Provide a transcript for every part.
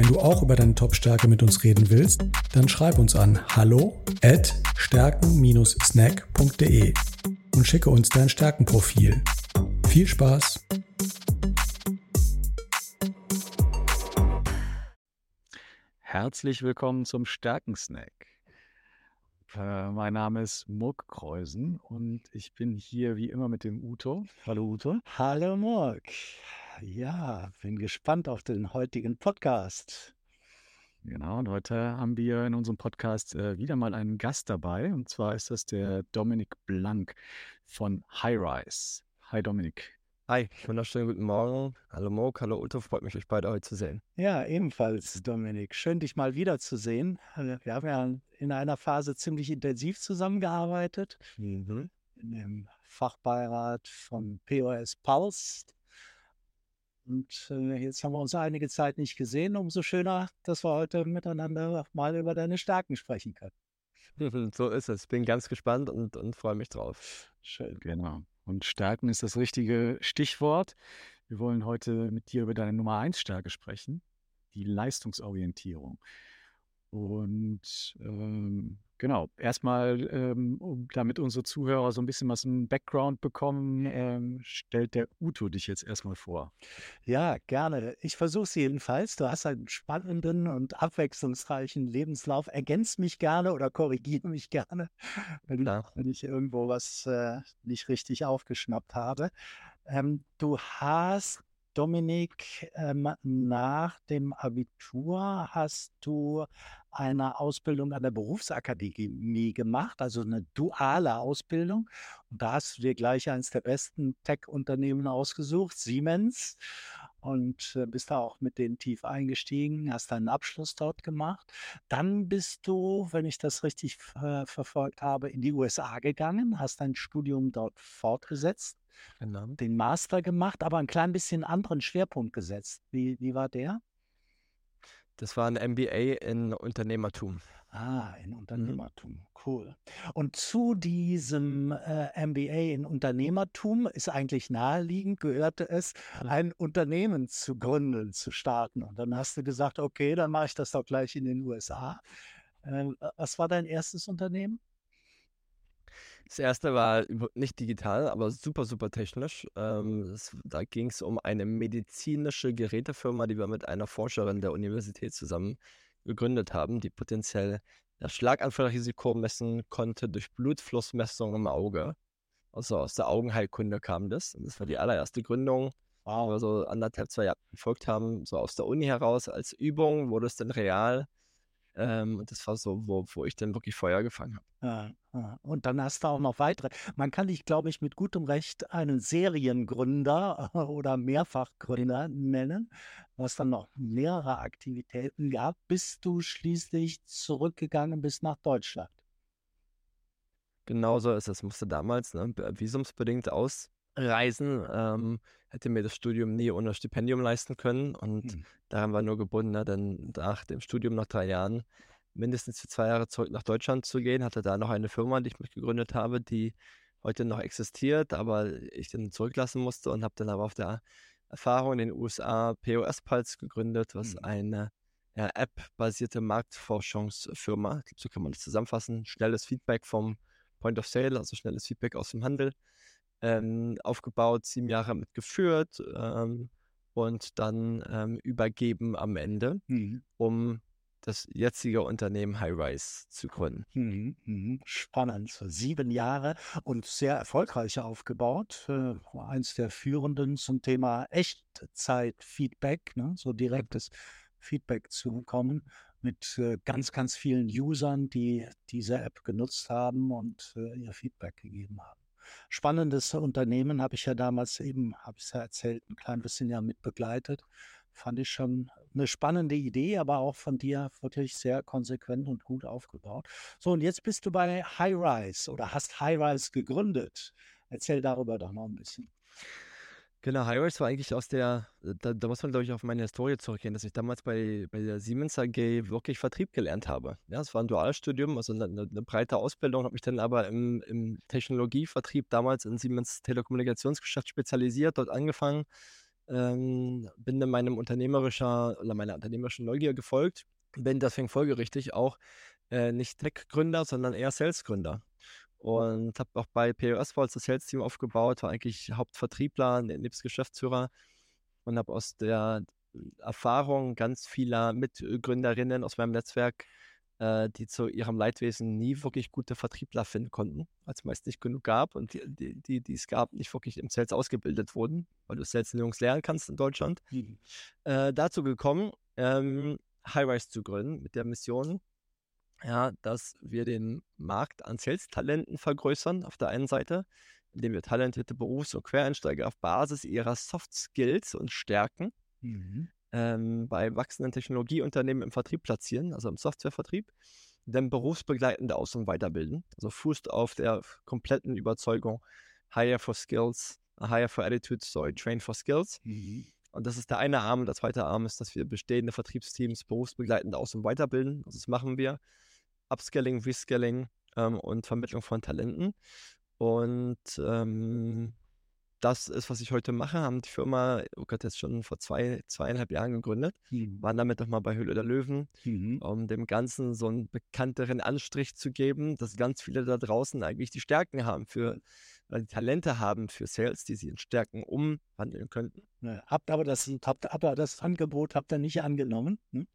Wenn du auch über deine Top-Stärke mit uns reden willst, dann schreib uns an hallo at stärken-snack.de und schicke uns dein Stärkenprofil. Viel Spaß! Herzlich willkommen zum Stärkensnack. Äh, mein Name ist Murk Kreusen und ich bin hier wie immer mit dem Uto. Hallo Uto. Hallo Murk. Ja, bin gespannt auf den heutigen Podcast. Genau, und heute haben wir in unserem Podcast äh, wieder mal einen Gast dabei. Und zwar ist das der Dominik Blank von Highrise. Hi Dominik. Hi, wunderschönen guten Morgen. Hallo Mok, hallo Uto, freut mich, euch beide heute zu sehen. Ja, ebenfalls, Dominik. Schön, dich mal wiederzusehen. Äh, wir haben ja in einer Phase ziemlich intensiv zusammengearbeitet. Mhm. In dem Fachbeirat von POS Pulse, und äh, jetzt haben wir uns einige Zeit nicht gesehen. Umso schöner, dass wir heute miteinander mal über deine Stärken sprechen können. So ist es. Bin ganz gespannt und, und freue mich drauf. Schön. Genau. Und Stärken ist das richtige Stichwort. Wir wollen heute mit dir über deine Nummer 1 Stärke sprechen, die Leistungsorientierung. Und ähm, genau, erstmal, ähm, um, damit unsere Zuhörer so ein bisschen was im Background bekommen, ähm, stellt der Uto dich jetzt erstmal vor. Ja, gerne. Ich versuche es jedenfalls. Du hast einen spannenden und abwechslungsreichen Lebenslauf. Ergänz mich gerne oder korrigiere mich gerne, wenn, wenn ich irgendwo was äh, nicht richtig aufgeschnappt habe. Ähm, du hast Dominik, ähm, nach dem Abitur hast du eine Ausbildung an der Berufsakademie gemacht, also eine duale Ausbildung. Und da hast du dir gleich eines der besten Tech-Unternehmen ausgesucht, Siemens. Und äh, bist da auch mit denen tief eingestiegen, hast deinen Abschluss dort gemacht. Dann bist du, wenn ich das richtig äh, verfolgt habe, in die USA gegangen, hast dein Studium dort fortgesetzt, genau. den Master gemacht, aber ein klein bisschen anderen Schwerpunkt gesetzt. Wie, wie war der? Das war ein MBA in Unternehmertum. Ah, in mhm. Unternehmertum. Cool. Und zu diesem äh, MBA in Unternehmertum ist eigentlich naheliegend, gehörte es, ein Unternehmen zu gründen, zu starten. Und dann hast du gesagt, okay, dann mache ich das doch gleich in den USA. Äh, was war dein erstes Unternehmen? Das erste war nicht digital, aber super, super technisch. Ähm, das, da ging es um eine medizinische Gerätefirma, die wir mit einer Forscherin der Universität zusammen gegründet haben, die potenziell das Schlaganfallrisiko messen konnte durch Blutflussmessung im Auge. Also aus der Augenheilkunde kam das. Und das war die allererste Gründung, wow. wo wir so anderthalb, zwei Jahre gefolgt haben, so aus der Uni heraus als Übung, wurde es dann real. Ähm, und das war so, wo, wo ich dann wirklich Feuer gefangen habe. Ja, ja. Und dann hast du auch noch weitere. Man kann dich, glaube ich, mit gutem Recht einen Seriengründer oder Mehrfachgründer nennen, was dann noch mehrere Aktivitäten gab, bis du schließlich zurückgegangen bist nach Deutschland. Genauso ist es. Musste damals ne, visumsbedingt ausreisen. Ähm, hätte mir das Studium nie ohne Stipendium leisten können. Und hm. daran war nur gebunden, ne, dann nach dem Studium nach drei Jahren mindestens für zwei Jahre zurück nach Deutschland zu gehen. Hatte da noch eine Firma, die ich mitgegründet habe, die heute noch existiert, aber ich dann zurücklassen musste und habe dann aber auf der Erfahrung in den USA POS Pulse gegründet, was hm. eine ja, App-basierte Marktforschungsfirma, so kann man das zusammenfassen, schnelles Feedback vom Point of Sale, also schnelles Feedback aus dem Handel, ähm, aufgebaut, sieben Jahre mitgeführt ähm, und dann ähm, übergeben am Ende, mhm. um das jetzige Unternehmen Highrise zu gründen. Mhm, mhm. Spannend. Sieben Jahre und sehr erfolgreich aufgebaut. Äh, eins der führenden zum Thema Echtzeit-Feedback, ne? so direktes Feedback zu bekommen mit äh, ganz, ganz vielen Usern, die diese App genutzt haben und äh, ihr Feedback gegeben haben spannendes Unternehmen, habe ich ja damals eben, habe ich es ja erzählt, ein klein bisschen ja mit begleitet. fand ich schon eine spannende Idee, aber auch von dir wirklich sehr konsequent und gut aufgebaut. So, und jetzt bist du bei High Rise oder hast High Rise gegründet. Erzähl darüber doch noch ein bisschen. Genau, Highrise war eigentlich aus der, da, da muss man, glaube ich, auf meine Historie zurückgehen, dass ich damals bei, bei der Siemens AG wirklich Vertrieb gelernt habe. Ja, es war ein Dualstudium, also eine, eine breite Ausbildung, habe mich dann aber im, im Technologievertrieb damals in Siemens Telekommunikationsgeschäft spezialisiert, dort angefangen, ähm, bin dann meinem unternehmerischer oder meiner unternehmerischen Neugier gefolgt, bin deswegen folgerichtig auch äh, nicht Tech-Gründer, sondern eher Sales-Gründer und habe auch bei POS Vault das Sales-Team aufgebaut, war eigentlich Hauptvertriebler, nebst Geschäftsführer und habe aus der Erfahrung ganz vieler Mitgründerinnen aus meinem Netzwerk, äh, die zu ihrem Leidwesen nie wirklich gute Vertriebler finden konnten, weil es meist nicht genug gab und die, die, die, die es gab, nicht wirklich im Sales ausgebildet wurden, weil du Sales Jungs lernen kannst in Deutschland, mhm. äh, dazu gekommen, ähm, Highrise zu gründen mit der Mission, ja, dass wir den Markt an Sales-Talenten vergrößern auf der einen Seite, indem wir talentierte Berufs- und Quereinsteiger auf Basis ihrer Soft Skills und Stärken mhm. ähm, bei wachsenden Technologieunternehmen im Vertrieb platzieren, also im Softwarevertrieb, dann berufsbegleitende Aus- und Weiterbilden, also fußt auf der kompletten Überzeugung Hire for Skills, Hire for Attitude, sorry, Train for Skills. Mhm. Und das ist der eine Arm. Der zweite Arm ist, dass wir bestehende Vertriebsteams berufsbegleitend aus- und weiterbilden. Also das machen wir. Upscaling, Rescaling ähm, und Vermittlung von Talenten. Und ähm, das ist, was ich heute mache. Haben die Firma, oh Gott, jetzt schon vor zwei, zweieinhalb Jahren gegründet. Mhm. Waren damit nochmal bei Höhle der Löwen, mhm. um dem Ganzen so einen bekannteren Anstrich zu geben, dass ganz viele da draußen eigentlich die Stärken haben für, die Talente haben für Sales, die sie in Stärken umwandeln könnten. Ja, habt aber das, habt aber das Angebot habt ihr nicht angenommen. Hm?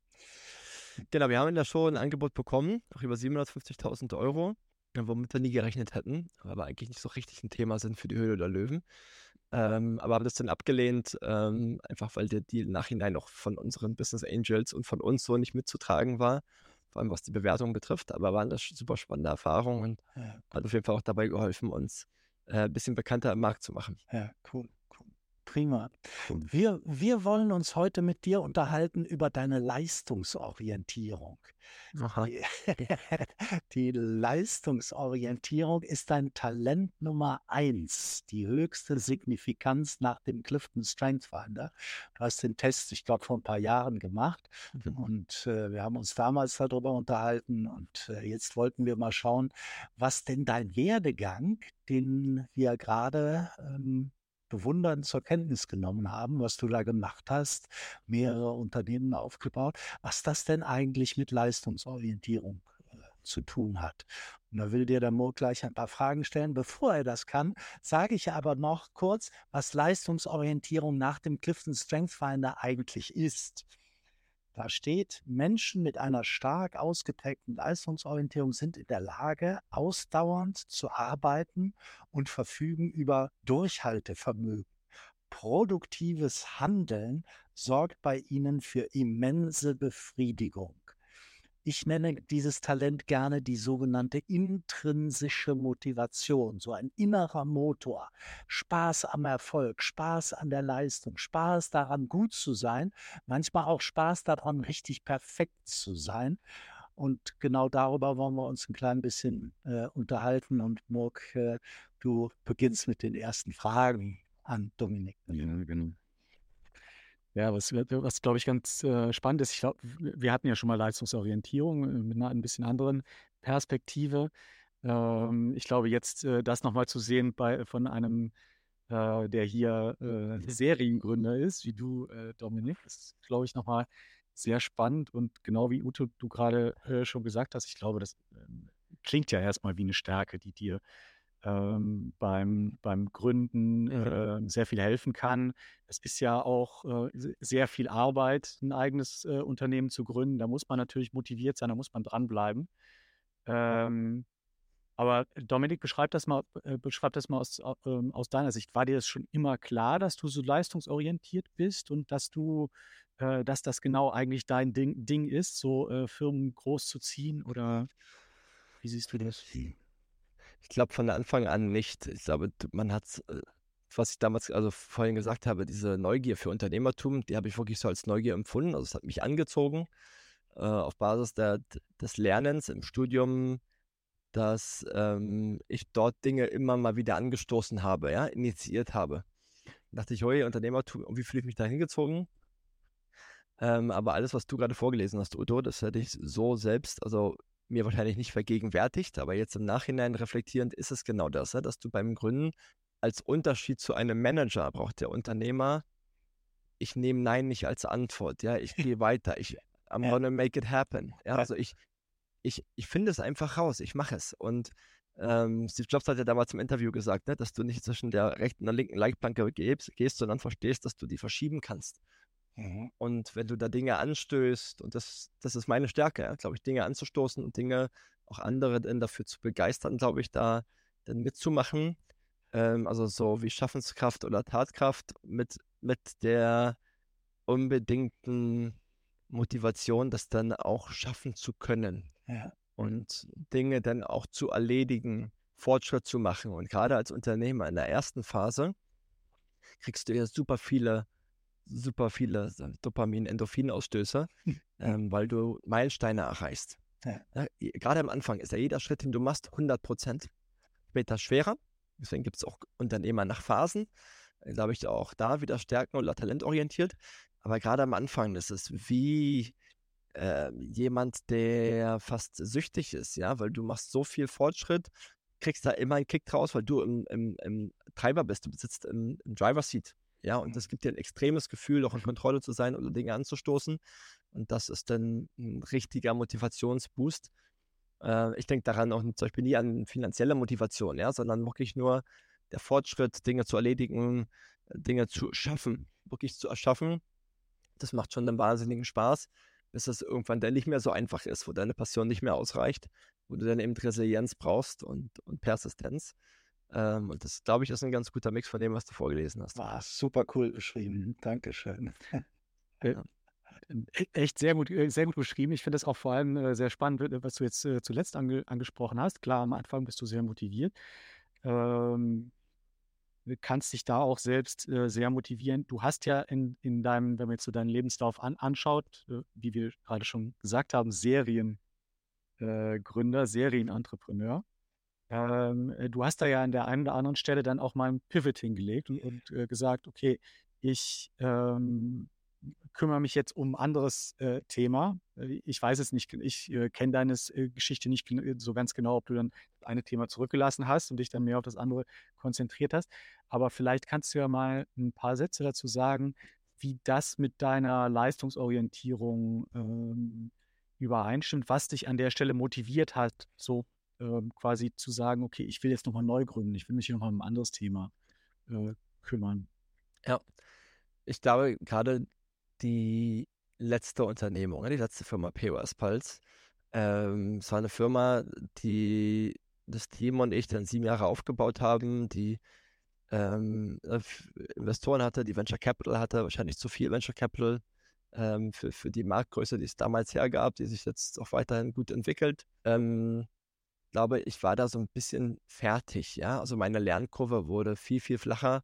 Genau, wir haben in der Show ein Angebot bekommen, auch über 750.000 Euro, womit wir nie gerechnet hätten, aber eigentlich nicht so richtig ein Thema sind für die Höhle der Löwen. Ähm, aber haben das dann abgelehnt, ähm, einfach weil der Deal Nachhinein auch von unseren Business Angels und von uns so nicht mitzutragen war, vor allem was die Bewertung betrifft. Aber waren das super spannende Erfahrungen und ja, hat auf jeden Fall auch dabei geholfen, uns äh, ein bisschen bekannter im Markt zu machen. Ja, cool. Prima. Wir, wir wollen uns heute mit dir unterhalten über deine Leistungsorientierung. Die, die, Leistungsorientierung ist dein Talent Nummer eins, die höchste Signifikanz nach dem Clifton Strength Finder. Du hast den Test, ich glaube, vor ein paar Jahren gemacht mhm. und äh, wir haben uns damals darüber unterhalten und äh, jetzt wollten wir mal schauen, was denn dein Werdegang, den wir gerade ähm, bewundern zur Kenntnis genommen haben, was du da gemacht hast, mehrere Unternehmen aufgebaut, was das denn eigentlich mit Leistungsorientierung äh, zu tun hat. Und da will dir der Mo gleich ein paar Fragen stellen. Bevor er das kann, sage ich aber noch kurz, was Leistungsorientierung nach dem Clifton Strength Finder eigentlich ist. Da steht, Menschen mit einer stark ausgeprägten Leistungsorientierung sind in der Lage, ausdauernd zu arbeiten und verfügen über Durchhaltevermögen. Produktives Handeln sorgt bei ihnen für immense Befriedigung. Ich nenne dieses Talent gerne die sogenannte intrinsische Motivation, so ein innerer Motor. Spaß am Erfolg, Spaß an der Leistung, Spaß daran, gut zu sein, manchmal auch Spaß daran, richtig perfekt zu sein. Und genau darüber wollen wir uns ein klein bisschen äh, unterhalten. Und Murk, äh, du beginnst mit den ersten Fragen an Dominik. Ja, genau. Ja, was, was glaube ich ganz äh, spannend ist, ich glaube, wir hatten ja schon mal Leistungsorientierung äh, mit einer ein bisschen anderen Perspektive. Ähm, ich glaube, jetzt äh, das nochmal zu sehen bei, von einem, äh, der hier äh, Seriengründer ist, wie du, äh, Dominik, ist, glaube ich, nochmal sehr spannend und genau wie Ute, du gerade äh, schon gesagt hast, ich glaube, das ähm, klingt ja erstmal wie eine Stärke, die dir ähm, beim, beim Gründen äh, sehr viel helfen kann. Es ist ja auch äh, sehr viel Arbeit, ein eigenes äh, Unternehmen zu gründen. Da muss man natürlich motiviert sein, da muss man dranbleiben. Ähm, aber Dominik, beschreib das mal, äh, beschreib das mal aus, ähm, aus deiner Sicht. War dir das schon immer klar, dass du so leistungsorientiert bist und dass du, äh, dass das genau eigentlich dein Ding, Ding ist, so äh, Firmen groß zu ziehen? Oder wie siehst du das? Ich glaube von Anfang an nicht. Ich glaube, man hat äh, was ich damals, also vorhin gesagt habe, diese Neugier für Unternehmertum, die habe ich wirklich so als Neugier empfunden. Also es hat mich angezogen äh, auf Basis der, des Lernens im Studium, dass ähm, ich dort Dinge immer mal wieder angestoßen habe, ja, initiiert habe. Da dachte ich, hoi, Unternehmertum, wie fühle ich mich da hingezogen? Ähm, aber alles, was du gerade vorgelesen hast, Udo, das hätte ich so selbst, also mir wahrscheinlich nicht vergegenwärtigt, aber jetzt im Nachhinein reflektierend ist es genau das, dass du beim Gründen als Unterschied zu einem Manager braucht der Unternehmer, ich nehme Nein nicht als Antwort, ja, ich gehe weiter, ich I'm ja. gonna make it happen. Ja, also ich, ich, ich finde es einfach raus, ich mache es. Und ähm, Steve Jobs hat ja damals im Interview gesagt, ne, dass du nicht zwischen der rechten und der linken Leitplanke gehst, gehst, sondern verstehst, dass du die verschieben kannst. Mhm. Und wenn du da Dinge anstößt, und das, das ist meine Stärke, ja, glaube ich, Dinge anzustoßen und Dinge auch andere dann dafür zu begeistern, glaube ich, da dann mitzumachen, ähm, also so wie Schaffenskraft oder Tatkraft mit, mit der unbedingten Motivation, das dann auch schaffen zu können. Ja. Und Dinge dann auch zu erledigen, Fortschritt zu machen. Und gerade als Unternehmer in der ersten Phase kriegst du ja super viele, super viele Dopamin, Endorphinausstöße, hm. ähm, weil du Meilensteine erreichst. Ja. Ja, gerade am Anfang ist ja jeder Schritt, den du machst, 100 Prozent. Später schwerer, Deswegen gibt es auch Unternehmer nach Phasen. Glaube ich auch da wieder stärken oder talentorientiert. Aber gerade am Anfang ist es wie äh, jemand, der fast süchtig ist, ja, weil du machst so viel Fortschritt, kriegst da immer einen Kick draus, weil du im, im, im Treiber bist, du sitzt im, im Driver Seat. Ja, und das gibt dir ein extremes Gefühl, auch in Kontrolle zu sein oder Dinge anzustoßen. Und das ist dann ein richtiger Motivationsboost. Äh, ich denke daran auch zum Beispiel nie an finanzielle Motivation, ja, sondern wirklich nur der Fortschritt, Dinge zu erledigen, Dinge zu schaffen, wirklich zu erschaffen. Das macht schon einen wahnsinnigen Spaß, bis es irgendwann dann nicht mehr so einfach ist, wo deine Passion nicht mehr ausreicht, wo du dann eben Resilienz brauchst und, und Persistenz. Ähm, und das, glaube ich, ist ein ganz guter Mix von dem, was du vorgelesen hast. War super cool beschrieben. Dankeschön. Ja. E-, echt sehr gut, äh, sehr gut beschrieben. Ich finde es auch vor allem äh, sehr spannend, was du jetzt äh, zuletzt ange angesprochen hast. Klar, am Anfang bist du sehr motiviert. Ähm, kannst dich da auch selbst äh, sehr motivieren. Du hast ja in, in deinem, wenn man jetzt so deinen Lebenslauf an, anschaut, äh, wie wir gerade schon gesagt haben, Seriengründer, äh, Serienentrepreneur. Ähm, du hast da ja an der einen oder anderen Stelle dann auch mal ein Pivot hingelegt und, und gesagt, okay, ich ähm, kümmere mich jetzt um ein anderes äh, Thema. Äh, ich weiß es nicht, ich äh, kenne deine äh, Geschichte nicht so ganz genau, ob du dann das eine Thema zurückgelassen hast und dich dann mehr auf das andere konzentriert hast. Aber vielleicht kannst du ja mal ein paar Sätze dazu sagen, wie das mit deiner Leistungsorientierung ähm, übereinstimmt, was dich an der Stelle motiviert hat, so ähm, quasi zu sagen, okay, ich will jetzt nochmal neu gründen, ich will mich nochmal um ein anderes Thema äh, kümmern. Ja, ich glaube, gerade die letzte Unternehmung, ne, die letzte Firma POS Pulse. Ähm, es war eine Firma, die das Team und ich dann sieben Jahre aufgebaut haben, die ähm, äh, Investoren hatte, die Venture Capital hatte, wahrscheinlich zu viel Venture Capital ähm, für, für die Marktgröße, die es damals hergab, die sich jetzt auch weiterhin gut entwickelt. Ähm, glaube, ich war da so ein bisschen fertig, ja. Also meine Lernkurve wurde viel, viel flacher.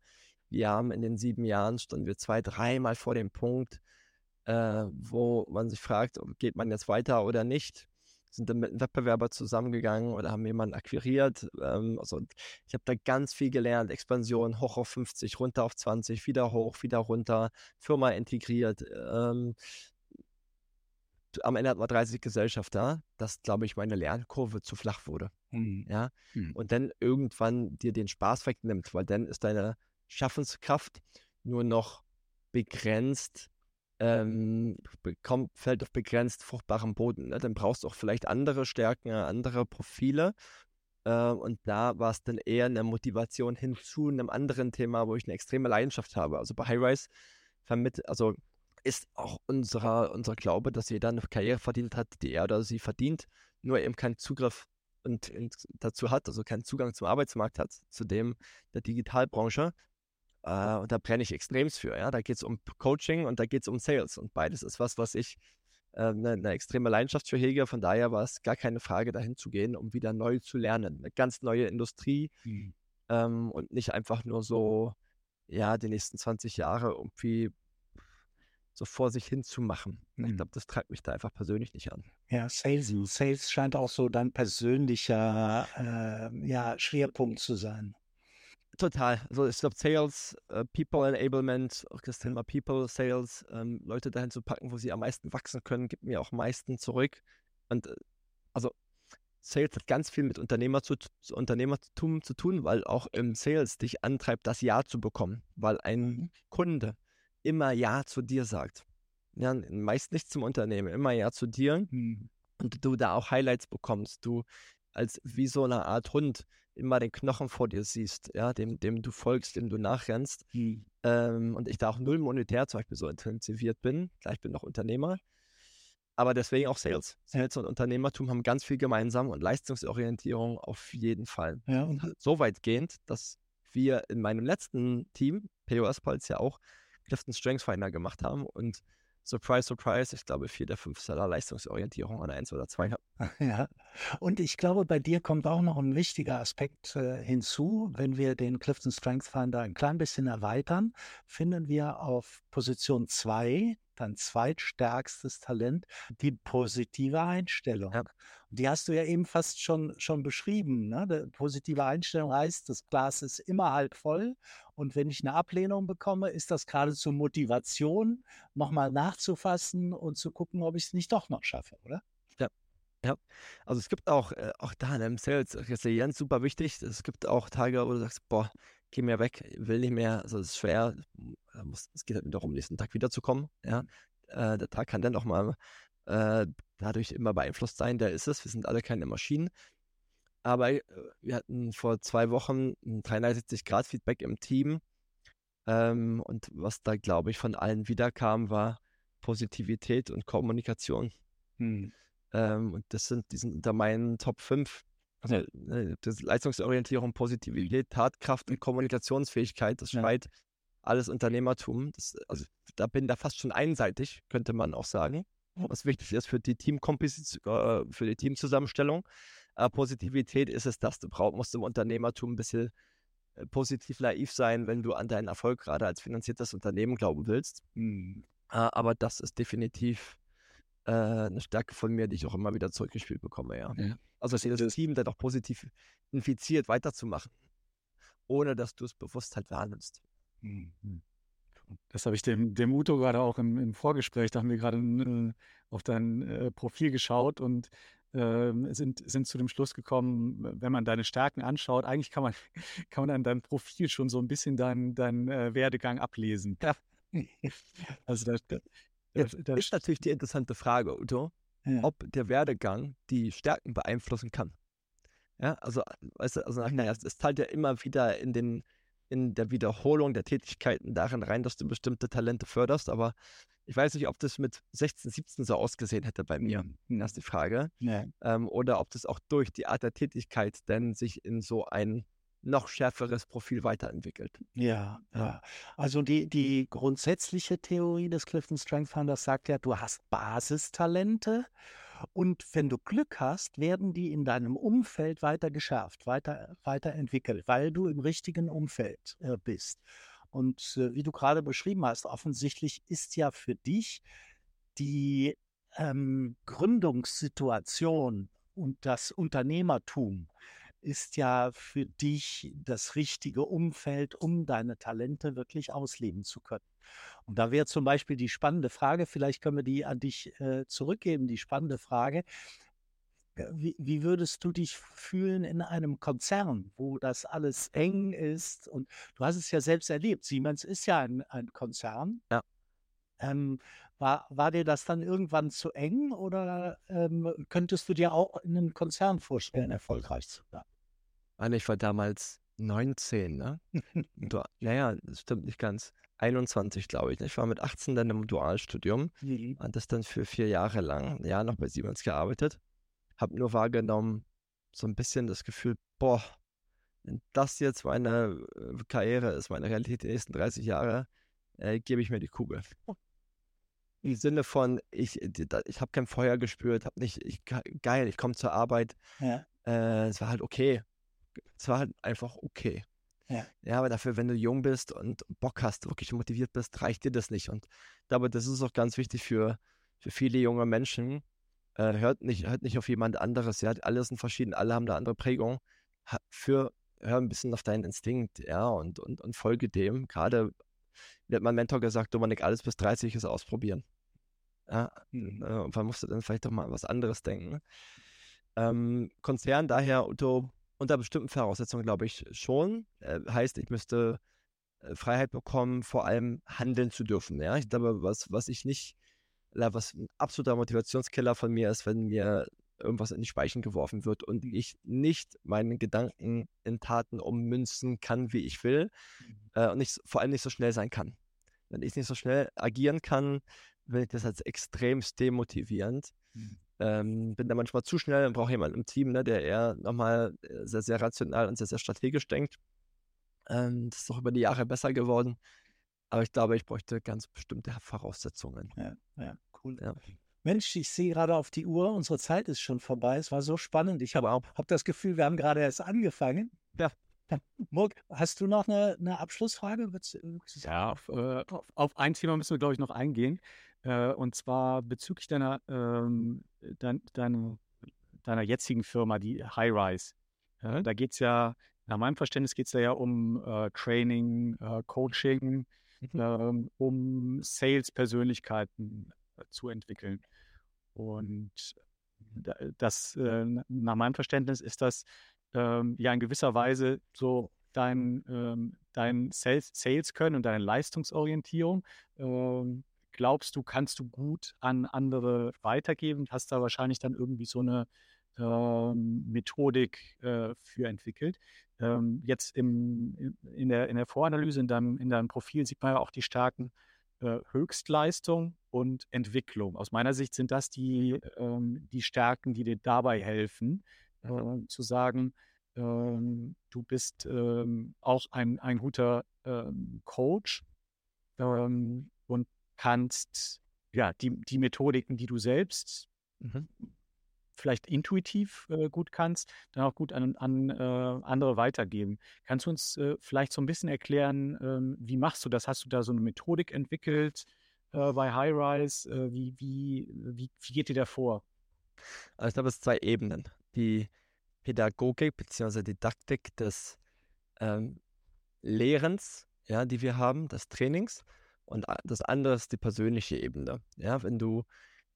Wir haben in den sieben Jahren standen wir zwei, dreimal vor dem Punkt, äh, wo man sich fragt, geht man jetzt weiter oder nicht? Sind dann mit einem Wettbewerber zusammengegangen oder haben jemanden akquiriert? Ähm, also ich habe da ganz viel gelernt. Expansion hoch auf 50, runter auf 20, wieder hoch, wieder runter, Firma integriert. Ähm, am Ende hat man 30 Gesellschafter, dass, glaube ich, meine Lernkurve zu flach wurde. Mhm. Ja. Mhm. Und dann irgendwann dir den Spaß wegnimmt, weil dann ist deine Schaffenskraft nur noch begrenzt, ähm, bekommt, fällt auf begrenzt fruchtbarem Boden. Ne? Dann brauchst du auch vielleicht andere Stärken, andere Profile. Äh, und da war es dann eher eine Motivation hin zu einem anderen Thema, wo ich eine extreme Leidenschaft habe. Also bei Highrise vermittelt, also ist auch unser, unser Glaube, dass jeder eine Karriere verdient hat, die er oder sie verdient, nur eben keinen Zugriff und, und dazu hat, also keinen Zugang zum Arbeitsmarkt hat, zu dem der Digitalbranche. Äh, und da brenne ich extremst für. Ja? Da geht es um Coaching und da geht es um Sales. Und beides ist was, was ich eine, äh, eine extreme Leidenschaft für hege. Von daher war es gar keine Frage, dahin zu gehen, um wieder neu zu lernen. Eine ganz neue Industrie mhm. ähm, und nicht einfach nur so ja, die nächsten 20 Jahre irgendwie so vor sich hin zu machen. Mhm. Ich glaube, das treibt mich da einfach persönlich nicht an. Ja, Sales, Sales scheint auch so dein persönlicher äh, ja, Schwerpunkt zu sein. Total. Also ich glaube, Sales, äh, People Enablement, auch das Thema People, Sales, ähm, Leute dahin zu packen, wo sie am meisten wachsen können, gibt mir auch am meisten zurück. Und äh, also Sales hat ganz viel mit Unternehmer zu, Unternehmertum zu tun, weil auch im Sales dich antreibt, das Ja zu bekommen, weil ein mhm. Kunde immer Ja zu dir sagt. Ja, meist nicht zum Unternehmen, immer Ja zu dir. Mhm. Und du da auch Highlights bekommst. Du als wie so eine Art Hund immer den Knochen vor dir siehst, ja, dem, dem du folgst, dem du nachrennst. Mhm. Ähm, und ich da auch null monetär zum Beispiel so intensiviert bin. Klar, ich bin noch Unternehmer. Aber deswegen auch Sales. Sales und Unternehmertum haben ganz viel gemeinsam und Leistungsorientierung auf jeden Fall. Ja, und so weitgehend, dass wir in meinem letzten Team, POS Pulse ja auch, Clifton Strengths Finder gemacht haben und Surprise, surprise, ich glaube, vier der fünf Seller Leistungsorientierung an eins oder zwei Ja, und ich glaube, bei dir kommt auch noch ein wichtiger Aspekt äh, hinzu. Wenn wir den Clifton Strength Finder ein klein bisschen erweitern, finden wir auf Position zwei dein zweitstärkstes Talent, die positive Einstellung. Ja. Die hast du ja eben fast schon, schon beschrieben. Ne? Die positive Einstellung heißt, das Glas ist immer halb voll. Und wenn ich eine Ablehnung bekomme, ist das geradezu Motivation, nochmal nachzufassen und zu gucken, ob ich es nicht doch noch schaffe, oder? Ja. Also es gibt auch, äh, auch da in einem Sales Resilienz super wichtig. Es gibt auch Tage, wo du sagst, boah, geh mir weg, will nicht mehr, also es ist schwer, es geht halt darum, nächsten Tag wiederzukommen, ja. Äh, der Tag kann dann auch mal äh, dadurch immer beeinflusst sein, der ist es, wir sind alle keine Maschinen. Aber äh, wir hatten vor zwei Wochen ein 360-Grad-Feedback im Team ähm, und was da, glaube ich, von allen wiederkam, war Positivität und Kommunikation. Hm. Ähm, und das sind, die sind unter meinen Top 5 also, ne, das Leistungsorientierung, Positivität, Tatkraft und Kommunikationsfähigkeit, das schreit ja. alles Unternehmertum. Das, also da bin da fast schon einseitig, könnte man auch sagen. Was wichtig ist für die Teamkomposition, äh, für die Teamzusammenstellung. Äh, Positivität ist es, dass du brauchst, musst im Unternehmertum ein bisschen äh, positiv naiv sein, wenn du an deinen Erfolg gerade als finanziertes Unternehmen glauben willst. Mhm. aber das ist definitiv äh, eine Stärke von mir, die ich auch immer wieder zurückgespielt bekomme, ja. ja. Also dass das Team dann auch positiv infiziert weiterzumachen, ohne dass du es bewusst halt wahrnimmst. Mhm. Das habe ich dem, dem Uto gerade auch im, im Vorgespräch, da haben wir gerade äh, auf dein äh, Profil geschaut und äh, sind, sind zu dem Schluss gekommen, wenn man deine Stärken anschaut, eigentlich kann man, kann man an deinem Profil schon so ein bisschen deinen dein, äh, Werdegang ablesen. Ja. Also da, Jetzt das ist natürlich die interessante Frage, Udo, ja. ob der Werdegang die Stärken beeinflussen kann. Ja, also, weißt du, also naja, es teilt ja immer wieder in den in der Wiederholung der Tätigkeiten darin rein, dass du bestimmte Talente förderst, aber ich weiß nicht, ob das mit 16, 17 so ausgesehen hätte bei mir. Mhm. Das ist die Frage. Ja. Ähm, oder ob das auch durch die Art der Tätigkeit denn sich in so ein noch schärferes Profil weiterentwickelt. Ja, ja. Also die, die grundsätzliche Theorie des Clifton Strength Finders sagt ja, du hast Basistalente und wenn du Glück hast, werden die in deinem Umfeld weiter geschärft, weiter, weiterentwickelt, weil du im richtigen Umfeld äh, bist. Und äh, wie du gerade beschrieben hast, offensichtlich ist ja für dich die ähm, Gründungssituation und das Unternehmertum ist ja für dich das richtige Umfeld, um deine Talente wirklich ausleben zu können. Und da wäre zum Beispiel die spannende Frage, vielleicht können wir die an dich äh, zurückgeben, die spannende Frage, äh, wie, wie, würdest du dich fühlen in einem Konzern, wo das alles eng ist? Und du hast es ja selbst erlebt. Siemens ist ja ein, ein Konzern. Ja. Ähm, war, war dir das dann irgendwann zu eng oder ähm, könntest du dir auch in einem Konzern vorstellen, erfolgreich zu sein? Ich war damals 19, ne? du, naja, das stimmt nicht ganz. 21, glaube ich. Ne? Ich war mit 18 dann im Dualstudium mhm. und das dann für vier Jahre lang, ja, noch bei Siemens gearbeitet. Habe nur wahrgenommen, so ein bisschen das Gefühl, boah, wenn das jetzt meine äh, Karriere ist, meine Realität die nächsten 30 Jahre, äh, gebe ich mir die Kugel. Im Sinne von, ich, ich habe kein Feuer gespürt, habe nicht, ich, geil, ich komme zur Arbeit. Ja. Äh, es war halt okay es war halt einfach okay. Ja. ja, aber dafür, wenn du jung bist und Bock hast, wirklich motiviert bist, reicht dir das nicht. Und aber das ist auch ganz wichtig für, für viele junge Menschen. Äh, hört, nicht, hört nicht auf jemand anderes. Ja, alles sind verschieden, alle haben eine andere Prägung. Für, hör ein bisschen auf deinen Instinkt, ja, und, und, und folge dem. Gerade hat mein Mentor gesagt, Dominik, alles bis 30 ist ausprobieren. Ja, mhm. äh, man musste dann vielleicht doch mal was anderes denken. Ähm, Konzern daher unter, unter bestimmten Voraussetzungen, glaube ich, schon. Äh, heißt, ich müsste äh, Freiheit bekommen, vor allem handeln zu dürfen. Ja, ich glaube, was, was ich nicht, was ein absoluter Motivationskiller von mir ist, wenn mir irgendwas in die Speichen geworfen wird und ich nicht meine Gedanken in Taten ummünzen kann, wie ich will mhm. äh, und nicht, vor allem nicht so schnell sein kann. Wenn ich nicht so schnell agieren kann, finde ich das als extremst demotivierend. Mhm. Ähm, bin da manchmal zu schnell und brauche jemanden im Team, ne, der eher nochmal äh, sehr, sehr rational und sehr, sehr strategisch denkt. Ähm, das ist auch über die Jahre besser geworden. Aber ich glaube, ich bräuchte ganz bestimmte Voraussetzungen. Ja, ja, cool. Ja. Mensch, ich sehe gerade auf die Uhr, unsere Zeit ist schon vorbei. Es war so spannend. Ich habe hab das Gefühl, wir haben gerade erst angefangen. Ja. Murk, hast du noch eine, eine Abschlussfrage? Ja, auf, äh, auf, ein Thema müssen wir, glaube ich, noch eingehen. Äh, und zwar bezüglich deiner, ähm, dein, deiner, deiner jetzigen Firma, die Highrise. Äh, da geht es ja, nach meinem Verständnis geht es ja um äh, Training, äh, Coaching, mhm. Ähm, um Sales-Persönlichkeiten äh, zu entwickeln. Und das, äh, nach meinem Verständnis ist das ähm, ja in gewisser Weise so dein, ähm, dein Sales, Sales können und deine Leistungsorientierung. Ähm, glaubst du, kannst du gut an andere weitergeben? Hast da wahrscheinlich dann irgendwie so eine ähm, Methodik äh, für entwickelt. Ähm, jetzt im, in, der, in der Voranalyse, in deinem, in deinem Profil sieht man ja auch die starken äh, Höchstleistung und Entwicklung. Aus meiner Sicht sind das die, ähm, die Stärken, die dir dabei helfen, äh, zu sagen, ähm, du bist ähm, auch ein, ein guter ähm, Coach ähm, und kannst ja die, die Methodiken, die du selbst mhm vielleicht intuitiv äh, gut kannst, dann auch gut an, an äh, andere weitergeben. Kannst du uns äh, vielleicht so ein bisschen erklären, ähm, wie machst du das? Hast du da so eine Methodik entwickelt äh, bei Highrise? Äh, wie, wie, wie, wie geht ihr da vor? Also ich glaube, es sind zwei Ebenen. Die Pädagogik bzw. Didaktik des ähm, Lehrens, ja, die wir haben, des Trainings. Und das andere ist die persönliche Ebene. Ja, wenn du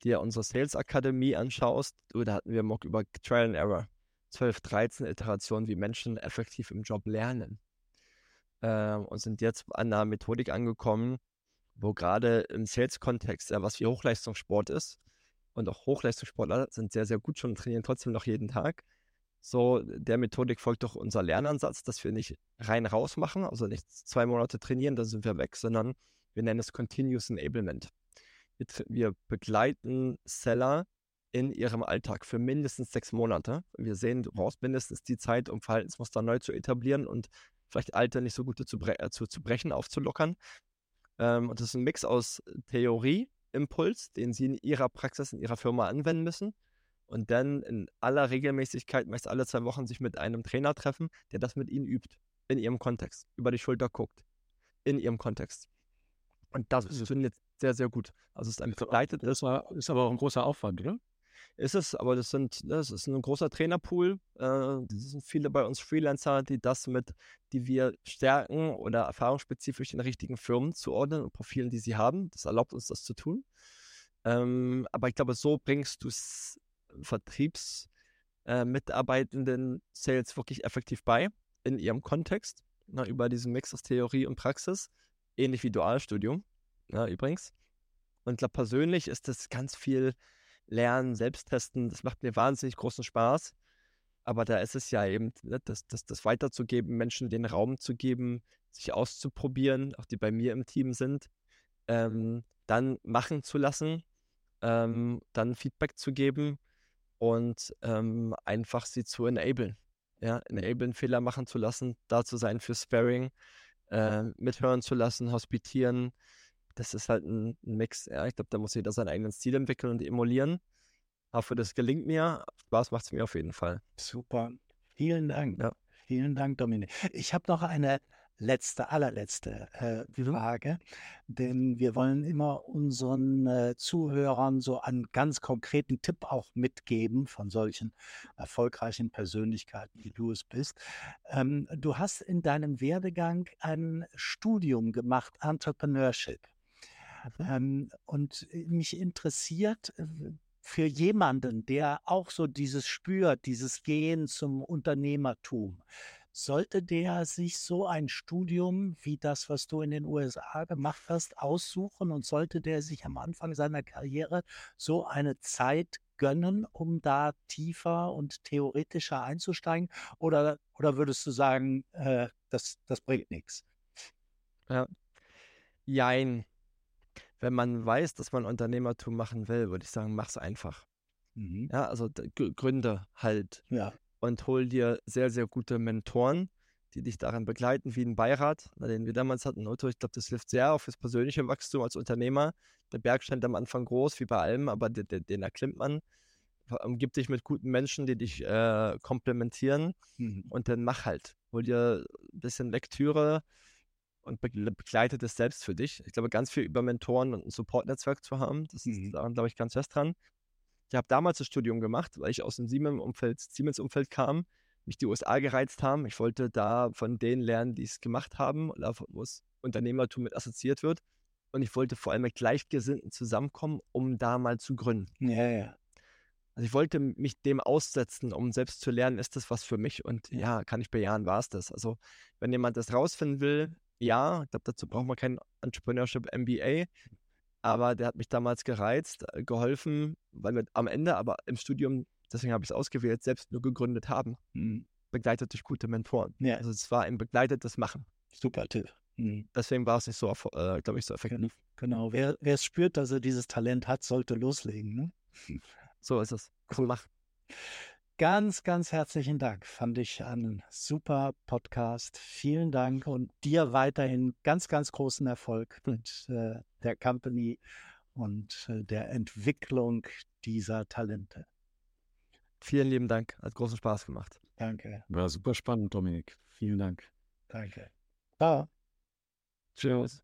dir unsere Sales Akademie anschaust, da hatten wir Mock über Trial and Error. 12, 13 Iterationen, wie Menschen effektiv im Job lernen. Äh, und sind jetzt an einer Methodik angekommen, wo gerade im Sales-Kontext, ja, was wie Hochleistungssport ist, und auch Hochleistungssportler sind sehr, sehr gut schon und trainieren trotzdem noch jeden Tag. So, der Methodik folgt doch unser Lernansatz, dass wir nicht rein raus machen, also nicht zwei Monate trainieren, dann sind wir weg, sondern wir nennen es Continuous Enablement wir, begleiten Seller in ihrem Alltag für mindestens sechs Monate. Wir sehen, du brauchst mindestens die Zeit, um Verhaltensmuster neu zu etablieren und vielleicht alte, nicht so gute zu, bre äh, zu, zu brechen, aufzulockern. Ähm, und das ist ein Mix aus Theorie, Impuls, den sie in ihrer Praxis, in ihrer Firma anwenden müssen. Und dann in aller Regelmäßigkeit, meist alle zwei Wochen, sich mit einem Trainer treffen, der das mit ihnen übt, in ihrem Kontext, über die Schulter guckt, in ihrem Kontext. Und das funktioniert sehr, sehr gut. Also es ist ein begleitetes. Das war, ist aber auch ein großer Aufwand, oder? Ist es, aber das sind, das ist ein großer Trainerpool. Äh, das sind viele bei uns Freelancer, die das mit, die wir stärken oder erfahrungsspezifisch in richtigen Firmen zuordnen und Profilen, die sie haben. Das erlaubt uns, das zu tun. Ähm, aber ich glaube, so bringst du Vertriebsmitarbeitenden äh, Sales wirklich effektiv bei in ihrem Kontext, na, über diesen Mix aus Theorie und Praxis ähnlich wie Dualstudium, ja, übrigens. Und ich glaube, persönlich ist das ganz viel Lernen, Selbsttesten. Das macht mir wahnsinnig großen Spaß. Aber da ist es ja eben, ne, das, das, das weiterzugeben, Menschen den Raum zu geben, sich auszuprobieren, auch die bei mir im Team sind, ähm, dann machen zu lassen, ähm, dann Feedback zu geben und ähm, einfach sie zu enablen. Ja, enablen, Fehler machen zu lassen, da zu sein für Sparring, äh, mithören zu lassen, hospitieren. Das ist halt ein, ein Mix. Ja, ich glaube, da muss jeder seinen eigenen Stil entwickeln und emulieren. Hoffe, das gelingt mir. Spaß macht es mir auf jeden Fall. Super. Vielen Dank. Ja. Vielen Dank, Dominik. Ich habe noch eine letzte, allerletzte äh, mhm. Frage, denn wir wollen immer unseren äh, Zuhörern so einen ganz konkreten Tipp auch mitgeben von solchen erfolgreichen Persönlichkeiten, wie du es bist. Ähm, du hast in deinem Werdegang ein Studium gemacht, Entrepreneurship. Mhm. Ähm, und mich interessiert, äh, für jemanden, der auch so dieses spürt, dieses Gehen zum Unternehmertum, sollte der sich so ein Studium wie das, was du in den USA gemacht hast, aussuchen und sollte der sich am Anfang seiner Karriere so eine Zeit gönnen, um da tiefer und theoretischer einzusteigen? Oder, oder würdest du sagen, äh, das, das bringt nichts? Ja. Jein. Wenn man weiß, dass man Unternehmertum machen will, würde ich sagen, mach's einfach. Mhm. Ja, also Gründe halt. Ja und hol dir sehr, sehr gute Mentoren, die dich daran begleiten, wie ein Beirat, den wir damals hatten. Otto, ich glaube, das hilft sehr auf das persönliche Wachstum als Unternehmer. Der Berg scheint am Anfang groß, wie bei allem, aber den, den, erklimmt man. Umgib dich mit guten Menschen, die dich äh, komplementieren mhm. und dann mach halt. Hol dir ein bisschen Lektüre und begleite das selbst für dich. Ich glaube, ganz viel über Mentoren und ein Support-Netzwerk zu haben, das ist mhm. daran, glaube ich, ganz fest dran. Ich habe damals das Studium gemacht, weil ich aus dem Siemens-Umfeld Siemens -Umfeld kam, mich die USA gereizt haben. Ich wollte da von denen lernen, die es gemacht haben, wo es Unternehmertum mit assoziiert wird. Und ich wollte vor allem mit Gleichgesinnten zusammenkommen, um da mal zu gründen. Ja, ja. Also ich wollte mich dem aussetzen, um selbst zu lernen, ist das was für mich? Und ja, ja kann ich bejahen, war es das. Also wenn jemand das rausfinden will, ja, ich glaube, dazu braucht man kein Entrepreneurship MBA aber der hat mich damals gereizt, äh, geholfen, weil wir am Ende aber im Studium, deswegen habe ich es ausgewählt, selbst nur gegründet haben. Mhm. Begleitet durch gute Mentoren. Ja. Also es war ein begleitetes Machen. Super Tipp. Mhm. Deswegen war es nicht so, äh, glaube ich, so effektiv. Genau. Wer, wer es spürt, dass er dieses Talent hat, sollte loslegen. Ne? So ist es. Cool. Mach. Ganz, ganz herzlichen Dank. Fand ich einen super Podcast. Vielen Dank und dir weiterhin ganz, ganz großen Erfolg mit äh, der Company und äh, der Entwicklung dieser Talente. Vielen lieben Dank. Hat großen Spaß gemacht. Danke. War super spannend, Dominik. Vielen Dank. Danke. Ciao. Tschüss.